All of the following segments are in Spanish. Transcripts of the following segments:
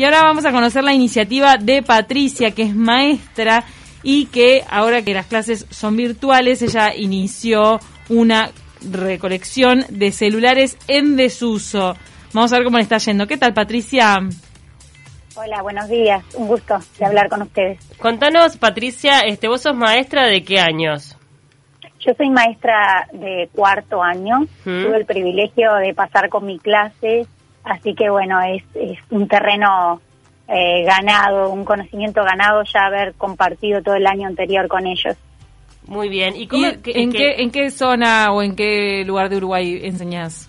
Y ahora vamos a conocer la iniciativa de Patricia, que es maestra y que ahora que las clases son virtuales, ella inició una recolección de celulares en desuso. Vamos a ver cómo le está yendo. ¿Qué tal, Patricia? Hola, buenos días. Un gusto de hablar con ustedes. Contanos, Patricia, este, vos sos maestra de qué años? Yo soy maestra de cuarto año. Tuve el privilegio de pasar con mi clase, así que bueno, es, es un terreno eh, ganado, un conocimiento ganado ya haber compartido todo el año anterior con ellos. Muy bien. ¿Y, en, qué, en qué zona o en qué lugar de Uruguay enseñás?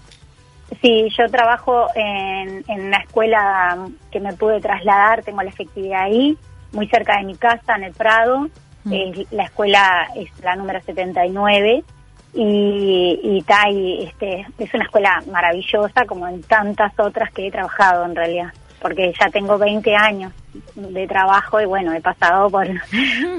Sí, yo trabajo en, en una escuela que me pude trasladar, tengo la efectividad ahí, muy cerca de mi casa, en el Prado. Mm. la escuela es la número 79 y, y, y este, es una escuela maravillosa como en tantas otras que he trabajado en realidad porque ya tengo 20 años de trabajo y bueno, he pasado por,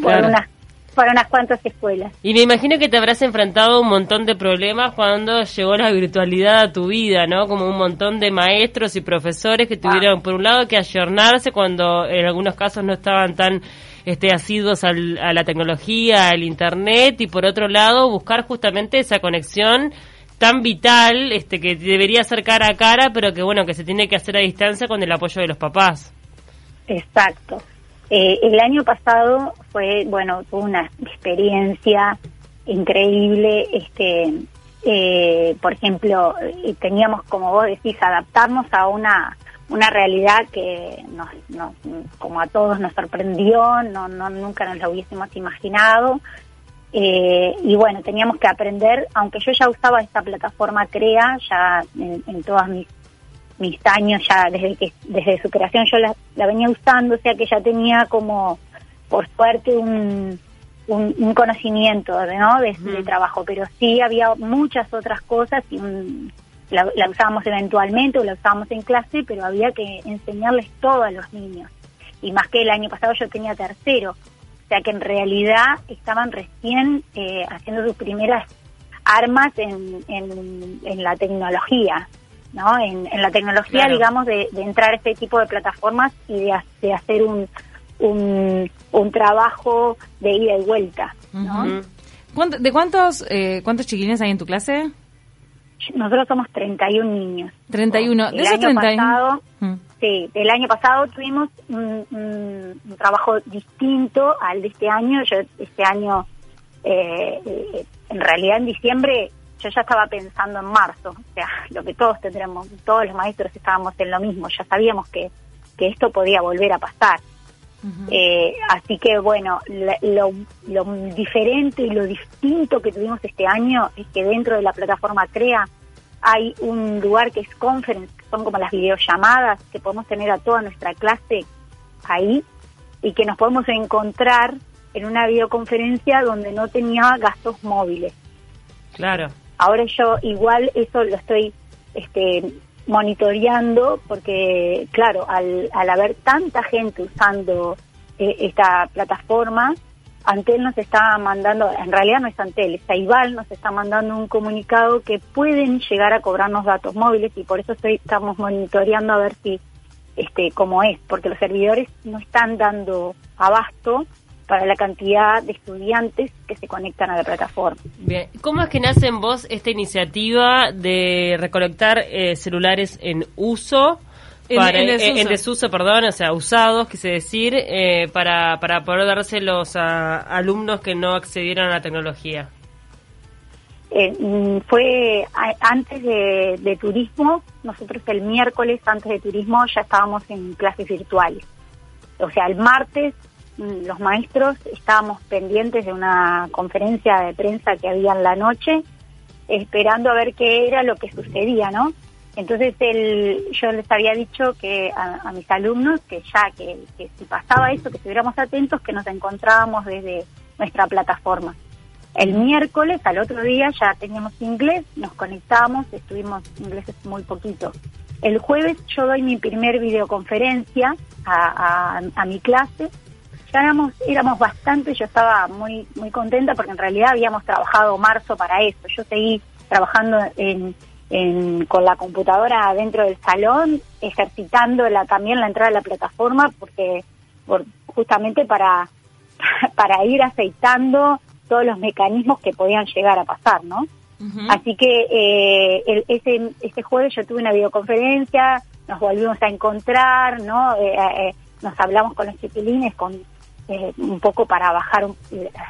por unas por unas cuantas escuelas. Y me imagino que te habrás enfrentado a un montón de problemas cuando llegó la virtualidad a tu vida, ¿no? Como un montón de maestros y profesores que tuvieron, por un lado, que ayornarse cuando en algunos casos no estaban tan este, asiduos a la tecnología, al Internet, y por otro lado, buscar justamente esa conexión tan vital este que debería ser cara a cara, pero que bueno, que se tiene que hacer a distancia con el apoyo de los papás. Exacto. Eh, el año pasado fue, bueno, una experiencia increíble. Este, eh, por ejemplo, teníamos, como vos decís, adaptarnos a una una realidad que nos, como a todos nos sorprendió, no, no nunca nos lo hubiésemos imaginado. Eh, y bueno, teníamos que aprender, aunque yo ya usaba esta plataforma CREA, ya en, en todos mis mis años ya desde que desde su creación yo la, venía usando, o sea que ya tenía como por suerte un, un, conocimiento ¿no? de, trabajo, pero sí había muchas otras cosas y la, usábamos eventualmente o la usábamos en clase, pero había que enseñarles todo a los niños. Y más que el año pasado yo tenía tercero, o sea que en realidad estaban recién eh, haciendo sus primeras armas en, en, en la tecnología. ¿No? En, la tecnología, digamos, de, entrar a este tipo de plataformas y de, hacer un, un, trabajo de ida y vuelta, ¿no? ¿De cuántos, eh, cuántos chiquilines hay en tu clase? Nosotros somos 31 niños. 31. El año pasado, mm. sí, el año pasado tuvimos un, un, trabajo distinto al de este año. Yo este año, eh, eh, en realidad en diciembre yo ya estaba pensando en marzo, o sea, lo que todos tendremos, todos los maestros estábamos en lo mismo, ya sabíamos que, que esto podía volver a pasar. eh, así que bueno, lo, lo, diferente y lo distinto que tuvimos este año es que dentro de la plataforma CREA hay un lugar que es conference, que son como las videollamadas que podemos tener a toda nuestra clase ahí y que nos podemos encontrar en una videoconferencia donde no tenía gastos móviles. Claro. Ahora yo igual eso lo estoy este, monitoreando porque, claro, al, al haber tanta gente usando eh, esta plataforma, Antel nos está mandando, en realidad no es Antel, es Aibal nos está mandando un comunicado que pueden llegar a cobrarnos datos móviles y por eso estoy, estamos monitoreando a ver si, este, cómo es, porque los servidores no están dando abasto para la cantidad de estudiantes que se conectan a la plataforma. Bien, ¿cómo es que nace en vos esta iniciativa de recolectar eh, celulares en uso? Para, en, desuso. perdón, o sea, usados, quise decir, eh, para, para poder dárselos a alumnos que no accedieron a la tecnología. Eh, mm, fue antes de, de, turismo, nosotros el miércoles antes de turismo ya estábamos en clases virtuales. O sea, el martes los maestros estábamos pendientes de una conferencia de prensa que había en la noche, esperando a ver qué era lo que sucedía, ¿no? Entonces el, yo les había dicho que a, mis alumnos que ya que, si pasaba eso, que estuviéramos atentos, que nos encontrábamos desde nuestra plataforma. El miércoles, al otro día, ya teníamos inglés, nos conectamos, estuvimos ingleses muy poquito. El jueves yo doy mi primer videoconferencia a, a mi clase éramos, éramos bastante, yo estaba muy, muy contenta porque en realidad habíamos trabajado marzo para eso. Yo seguí trabajando en, con la computadora dentro del salón, ejercitando la, también la entrada de la plataforma, porque justamente para, para ir aceitando todos los mecanismos que podían llegar a pasar, ¿no? Así que eh, ese, ese jueves yo tuve una videoconferencia, nos volvimos a encontrar, ¿no? Eh, eh, nos hablamos con los chiquilines con un poco para bajar,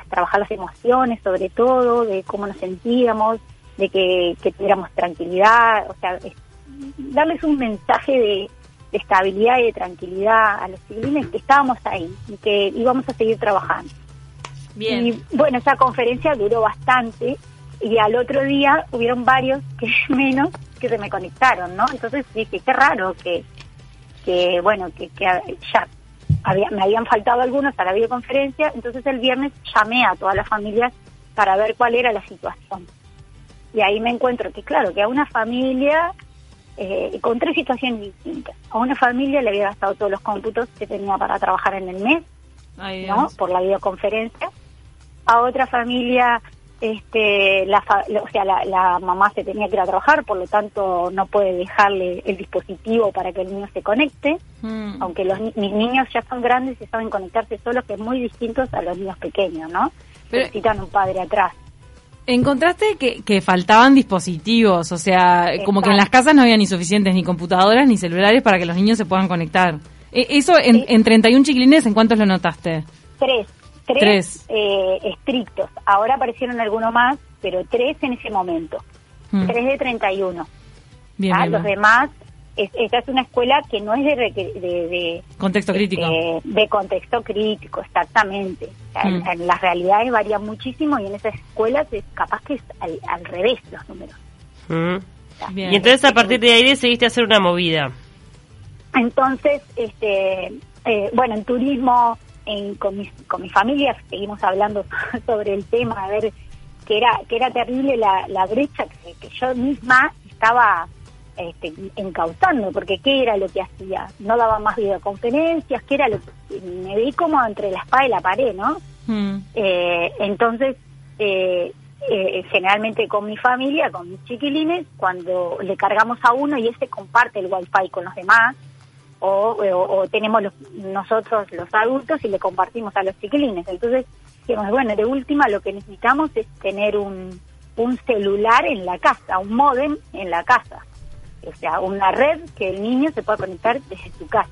trabajar las emociones sobre todo, de cómo nos sentíamos, de que, tuviéramos tranquilidad, o sea, darles un mensaje de, estabilidad y de tranquilidad a los civiles que estábamos ahí y que íbamos a seguir trabajando. Bien. Y bueno, esa conferencia duró bastante y al otro día hubieron varios que menos que se me conectaron, ¿no? Entonces dije, qué raro que, que bueno, que, que ya había, me habían faltado algunos a la videoconferencia, entonces el viernes llamé a todas las familias para ver cuál era la situación. Y ahí me encuentro que, claro, que a una familia, eh, con tres situaciones distintas. A una familia le había gastado todos los cómputos que tenía para trabajar en el mes, ¿no? Por la videoconferencia. A otra familia, este, la, o sea, la, mamá se tenía que ir a trabajar, por lo tanto no puede dejarle el dispositivo para que el niño se conecte, mm. aunque los mis niños ya son grandes y saben conectarse solos, que es muy distintos a los niños pequeños, ¿no? Necesitan un padre atrás. Encontraste que, que faltaban dispositivos, o sea, como que en las casas no había ni suficientes ni computadoras ni celulares para que los niños se puedan conectar. E, ¿Eso en, en 31 chiquilines en cuántos lo notaste? Tres. Tres, Eh, estrictos. Ahora aparecieron algunos más, pero tres en ese momento. Mm. Tres de 31. Bien, ah, Los demás esta es una escuela que no es de, de, contexto crítico. de contexto crítico, exactamente. Mm. En, las realidades varían muchísimo y en esas escuelas es capaz que es al, revés los números. Mm. y entonces a partir de ahí decidiste hacer una movida. Entonces, este, eh, bueno, en turismo, en, con, mis, con mi familia seguimos hablando sobre el tema, a ver que era que era terrible la, la brecha que yo misma estaba este, encauzando, porque ¿qué era lo que hacía? No daba más videoconferencias, ¿qué era lo que me vi como entre la espada y la pared, ¿no? Mm. Eh, entonces, eh, eh, generalmente con mi familia, con mis chiquilines, cuando le cargamos a uno y ese comparte el wifi con los demás, o, tenemos nosotros los adultos y le compartimos a los chiquilines. Entonces, digamos, bueno, de última lo que necesitamos es tener un, un celular en la casa, un modem en la casa o sea, una red que el niño se pueda conectar desde su casa.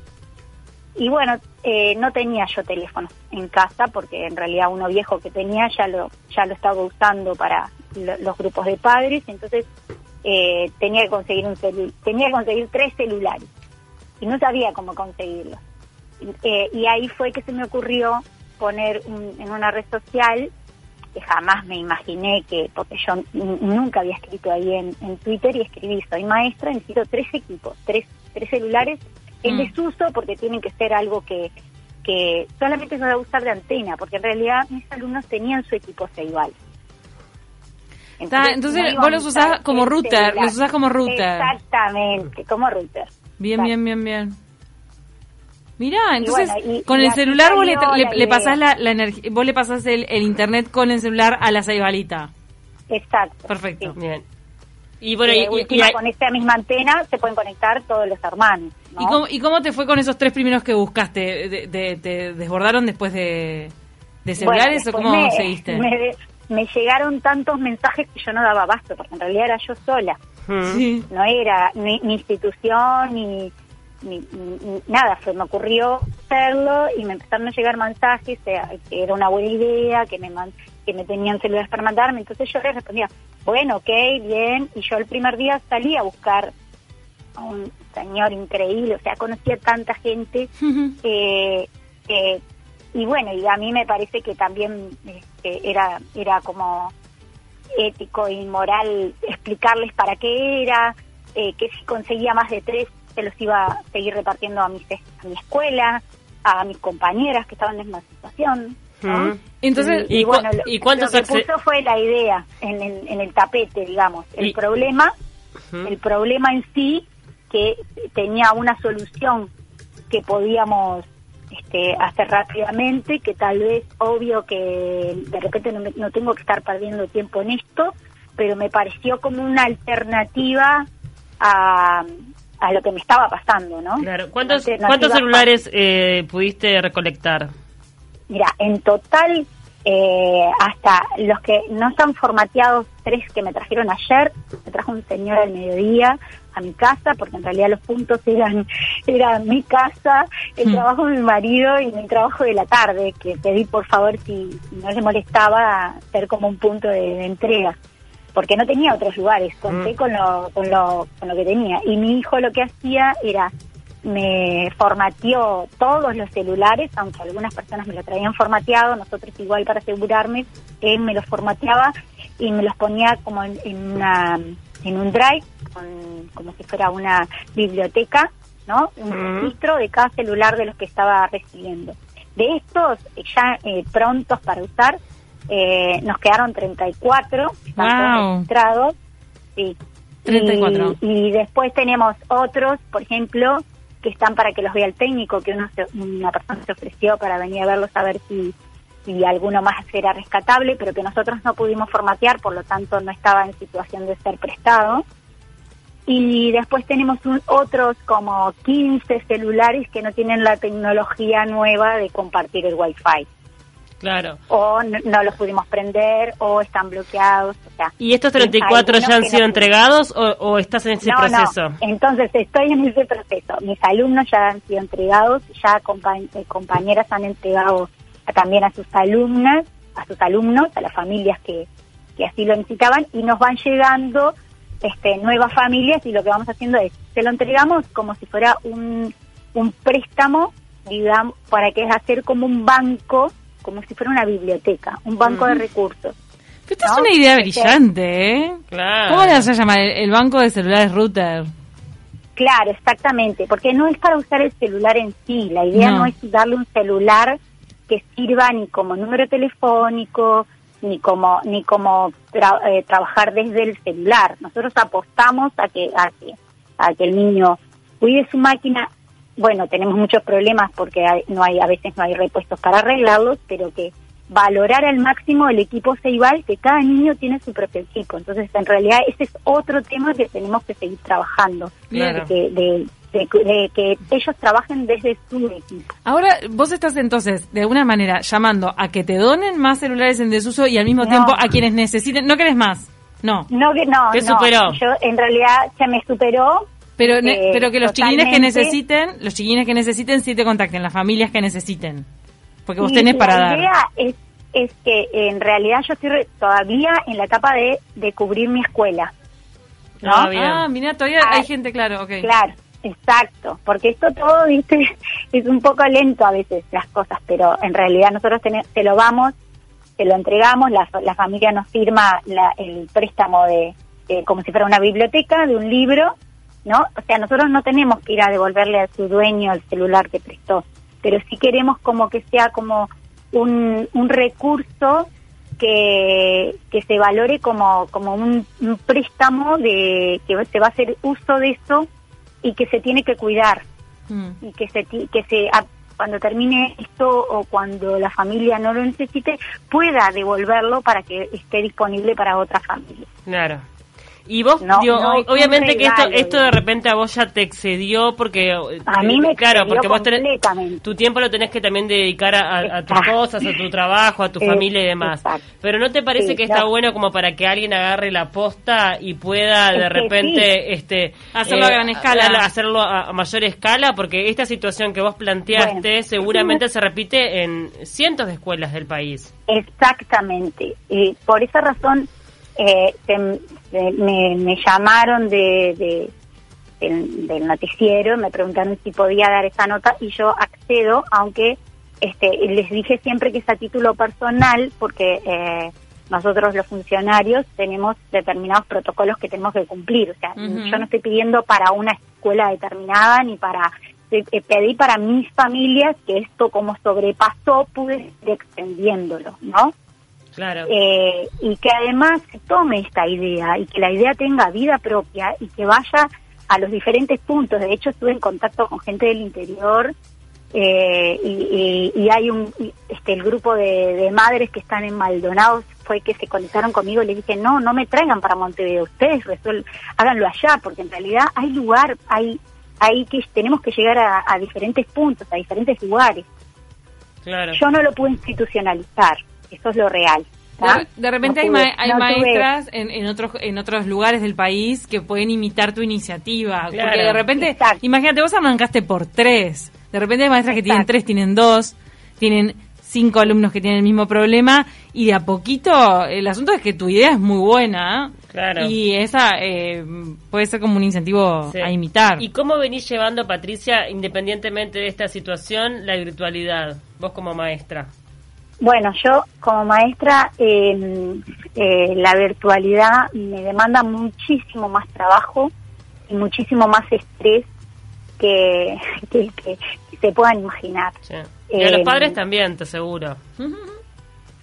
Y bueno, eh, no tenía yo teléfono en casa porque en realidad uno viejo que tenía ya lo ya lo estaba usando para los grupos de padres, entonces eh, tenía que conseguir un tenía que conseguir tres celulares y no sabía cómo conseguirlos. Eh, y ahí fue que se me ocurrió poner en una red social que jamás me imaginé que, porque yo nunca había escrito ahí en, Twitter y escribí, soy maestra, necesito tres equipos, tres, tres celulares en mm. desuso porque tienen que ser algo que, que solamente se va a usar de antena, porque en realidad mis alumnos tenían su equipo igual Entonces, entonces vos los usás como router, los usás como router. Exactamente, como router. Bien, bien, bien, bien. Mirá, entonces con el celular vos le, le, pasás la, energía, vos le pasás el, internet con el celular a la ceibalita. Exacto. Perfecto. Bien. Y bueno, y, con esta misma antena se pueden conectar todos los hermanos. ¿Y, cómo, ¿Y cómo te fue con esos tres primeros que buscaste? ¿Te, desbordaron después de, celulares o cómo seguiste? Me, llegaron tantos mensajes que yo no daba abasto, porque en realidad era yo sola. No era ni, ni institución, ni, ni, nada, se me ocurrió hacerlo y me empezaron a llegar mensajes que era una buena idea, que me que me tenían celulares para mandarme, entonces yo les respondía, bueno, ok, bien, y yo el primer día salí a buscar a un señor increíble, o sea, conocía tanta gente, eh, y bueno, y a mí me parece que también este, era, era como ético y moral explicarles para qué era, eh, que si conseguía más de tres se los iba a seguir repartiendo a, mis, a mi escuela, a mis compañeras que estaban en la misma situación. Entonces, y, bueno, lo, que puso fue la idea en el, en el tapete, digamos. El problema, el problema en sí, que tenía una solución que podíamos este, hacer rápidamente, que tal vez, obvio que de repente no, no tengo que estar perdiendo tiempo en esto, pero me pareció como una alternativa a, a lo que me estaba pasando, ¿no? Claro. ¿Cuántos, ¿cuántos celulares eh, pudiste recolectar? Mira, en total, eh, hasta los que no están formateados, tres que me trajeron ayer, me trajo un señor al mediodía a mi casa, porque en realidad los puntos eran, eran mi casa, el Hmm. trabajo de mi marido y mi trabajo de la tarde, que pedí por favor si, si no le molestaba ser como un punto de, de entrega porque no tenía otros lugares, conté Mm. con, lo, con, lo, con lo que tenía. Y mi hijo lo que hacía era, me formateó todos los celulares, aunque algunas personas me lo traían formateado, nosotros igual para asegurarme, él me los formateaba y me los ponía como en, en una en un drive, con- como si fuera una biblioteca, ¿no? Un registro de cada celular de los que estaba recibiendo. De estos, eh, ya eh, prontos para usar, eh, nos quedaron 34, están Wow. registrados. Sí. 34. Y, y después tenemos otros, por ejemplo, que están para que los vea el técnico, que uno se- una persona se ofreció para venir a verlos a ver si, si alguno más era rescatable, pero que nosotros no pudimos formatear, por lo tanto no estaba en situación de ser prestado. Y después tenemos un, otros como 15 celulares que no tienen la tecnología nueva de compartir el Wi-Fi. Claro. O no, no los pudimos prender, o están bloqueados. O sea, ¿Y estos hay 34 algunos ya han sido no- entregados o, o estás en ese no, proceso? Entonces estoy en ese proceso. Mis alumnos ya han sido entregados, ya compa- eh, compañeras han entregado también a sus alumnas, a sus alumnos, a las familias que, que así lo necesitaban y nos van llegando este, nuevas familias y lo que vamos haciendo es, se lo entregamos como si fuera un, un préstamo, digamos, para que es hacer como un banco, como si fuera una biblioteca, un banco de recursos. Esta es una idea Este, brillante, ¿eh? Claro. ¿Cómo le vas a llamar? El, el banco de celulares router. Claro, exactamente, porque no es para usar el celular en sí, la idea No. no, es darle un celular que sirva ni como número telefónico, ni como ni como tra- eh, trabajar desde el celular. Nosotros apostamos a que, a que a que el niño cuide su máquina. Bueno, tenemos muchos problemas porque hay- no hay a veces no hay repuestos para arreglarlos, pero que valorar al máximo el equipo Ceibal, que cada niño tiene su propio equipo. Entonces, en realidad, ese es otro tema que tenemos que seguir trabajando Claro. de, de- de- de que ellos trabajen desde su equipo. Ahora, vos estás entonces, de alguna manera, llamando a que te donen más celulares en desuso y al mismo No. tiempo a quienes necesiten. ¿No querés más? No. No, que no, Te no. superó. Yo, en realidad, se me superó. Pero, ne- eh, pero que los chiquines que necesiten, los chiquines que necesiten, sí te contacten, las familias que necesiten. Porque vos Y tenés para la dar. idea es, es que en realidad yo estoy re- todavía en la etapa de, de cubrir mi escuela. ¿no? Ah, bien. Ah, mira, todavía Ah, hay gente, claro, ok. Claro, exacto, porque esto todo, viste, es un poco lento a veces las cosas, pero en realidad nosotros tene- te lo vamos, te lo entregamos, la, la familia nos firma la- el préstamo de, de- como si fuera una biblioteca, de un libro, ¿no? O sea, nosotros no tenemos que ir a devolverle a su dueño el celular que prestó, pero sí queremos como que sea como un, un recurso que, que se valore como, como un, un préstamo de que se va a hacer uso de eso y que se tiene que cuidar Mm. y que se que se a- cuando termine esto o cuando la familia no lo necesite pueda devolverlo para que esté disponible para otra familia. Claro. Y vos, No, digo, no, obviamente que esto, esto de repente a vos ya te excedió porque... A mí me Claro, porque vos tenés, tu tiempo lo tenés que también dedicar a, a- a tus cosas, a tu trabajo, a tu Eh, familia y demás. exacto. Pero ¿no te parece Sí, que está no. bueno como para que alguien agarre la posta y pueda Es de repente este Hacerlo a gran escala. a- Hacerlo a, a mayor escala? Porque esta situación que vos planteaste Bueno. seguramente se repite en cientos de escuelas del país. Exactamente. Y por esa razón eh, se- se- me, me llamaron de, de- del, del noticiero, me preguntaron si podía dar esa nota y yo accedo, aunque este, les dije siempre que es a título personal, porque eh, nosotros los funcionarios tenemos determinados protocolos que tenemos que cumplir. O sea, yo no estoy pidiendo para una escuela determinada ni para eh, eh, pedí para mis familias que esto como sobrepasó pude ir extendiéndolo, ¿no? Claro. Eh, y que además se tome esta idea y que la idea tenga vida propia y que vaya a los diferentes puntos. De hecho, estuve en contacto con gente del interior eh, y, y- y hay un este el grupo de, de madres que están en Maldonado fue que se conectaron conmigo y les dije, no, no me traigan para Montevideo, ustedes háganlo allá, porque en realidad hay lugar, hay, hay que, tenemos que llegar a, diferentes puntos, a diferentes lugares. Claro. Yo no lo pude institucionalizar, eso es lo real. De, repente hay, hay maestras en, en, otros en otros lugares del país que pueden imitar tu iniciativa. Porque de repente, imagínate, vos arrancaste por tres. De repente hay maestras que tienen tres, tienen dos, tienen cinco alumnos que tienen el mismo problema y de a poquito el asunto es que tu idea es muy buena claro. y esa eh, puede ser como un incentivo a imitar. ¿Y cómo venís llevando, Patricia, independientemente de esta situación, la virtualidad, vos como maestra? Bueno, yo como maestra, em, eh, la virtualidad me demanda muchísimo más trabajo y muchísimo más estrés que, que, se puedan imaginar. Y a los em, padres también, te aseguro.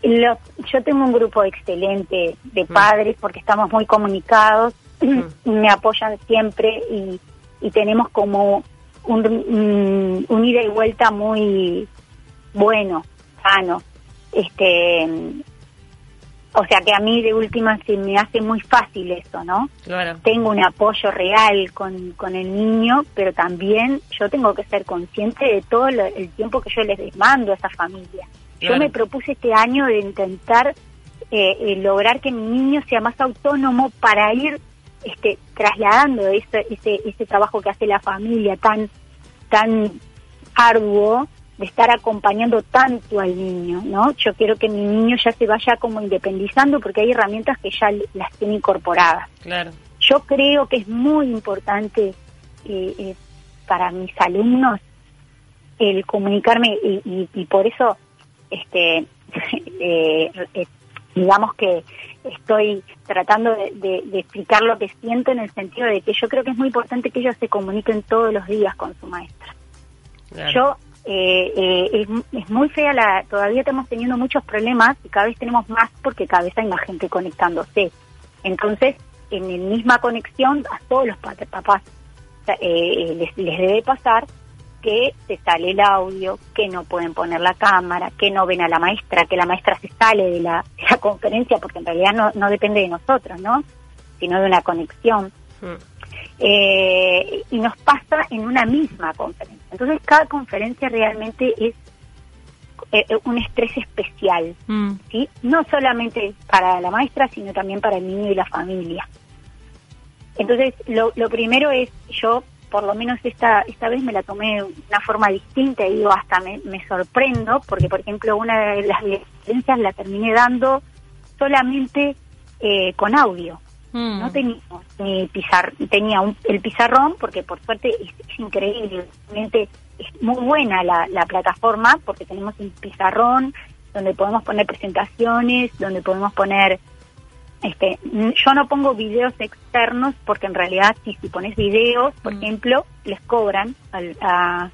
yo tengo un grupo excelente de mm. padres porque estamos muy comunicados, mm. me apoyan siempre y, y tenemos como un, un ida y vuelta muy bueno, sano. Este, o sea que a mí de última se me hace muy fácil eso, ¿no? Claro. Tengo un apoyo real con, con el niño, pero también yo tengo que ser consciente de todo el tiempo que yo les mando a esa familia. Yo me propuse este año de intentar eh, eh, lograr que mi niño sea más autónomo para ir este, trasladando ese, ese, ese trabajo que hace la familia tan, tan arduo de estar acompañando tanto al niño, ¿no? Yo quiero que mi niño ya se vaya como independizando porque hay herramientas que ya las tiene incorporadas. Claro. Yo creo que es muy importante eh, eh, para mis alumnos el comunicarme y, y, por eso, este, eh, digamos que estoy tratando de, explicar lo que siento en el sentido de que yo creo que es muy importante que ellos se comuniquen todos los días con su maestra. Yo eh, eh, es, muy fea la, todavía estamos teniendo muchos problemas y cada vez tenemos más porque cada vez hay más gente conectándose. Entonces, en la misma conexión a todos los papás eh, les, les debe pasar que se sale el audio, que no pueden poner la cámara, que no ven a la maestra, que la maestra se sale de la, conferencia porque en realidad no, no depende de nosotros, ¿no? Sino de una conexión. Mm. Eh, y nos pasa en una misma conferencia. Entonces cada conferencia realmente es eh, eh, un estrés especial, mm. ¿sí? No solamente para la maestra, sino también para el niño y la familia. Entonces, lo, lo primero es, yo por lo menos esta esta vez me la tomé de una forma distinta y digo, hasta me, me sorprendo, porque por ejemplo una de las conferencias la terminé dando solamente con audio. Mm. No teníamos ni pizar, tenía un, el pizarrón, porque por suerte es, increíble, realmente es muy buena la, la plataforma, porque tenemos un pizarrón donde podemos poner presentaciones, donde podemos poner este, yo no pongo videos externos porque en realidad si, si pones videos, por mm. ejemplo, les cobran al, a,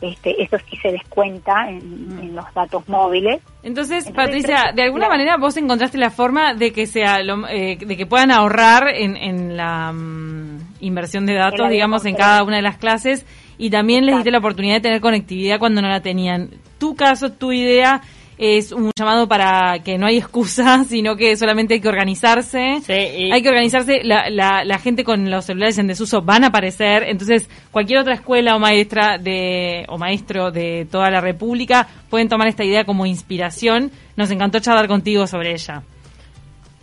este, eso sí se descuenta en, en los datos móviles. Entonces, Patricia, de alguna manera vos encontraste la forma de que sea eh, de que puedan ahorrar en, en la mm, inversión de datos, digamos, en cada una de las clases y también les diste la oportunidad de tener conectividad cuando no la tenían. Tu caso, tu idea es un llamado para que no hay excusa, sino que solamente hay que organizarse. Hay que organizarse. La, la, la, gente con los celulares en desuso van a aparecer. Entonces, cualquier otra escuela o maestra de, o maestro de toda la República pueden tomar esta idea como inspiración. Nos encantó charlar contigo sobre ella.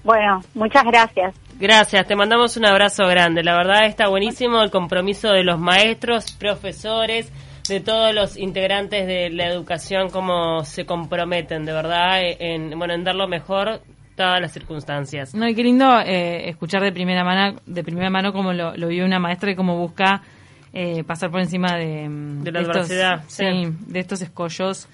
Bueno, muchas gracias. Gracias, te mandamos un abrazo grande. La verdad está buenísimo el compromiso de los maestros, profesores de todos los integrantes de la educación cómo se comprometen de verdad en bueno en dar lo mejor todas las circunstancias. No, y qué lindo eh, escuchar de primera mano de primera mano cómo lo, lo vive una maestra y cómo busca eh, pasar por encima de, de la adversidad, sí. de estos escollos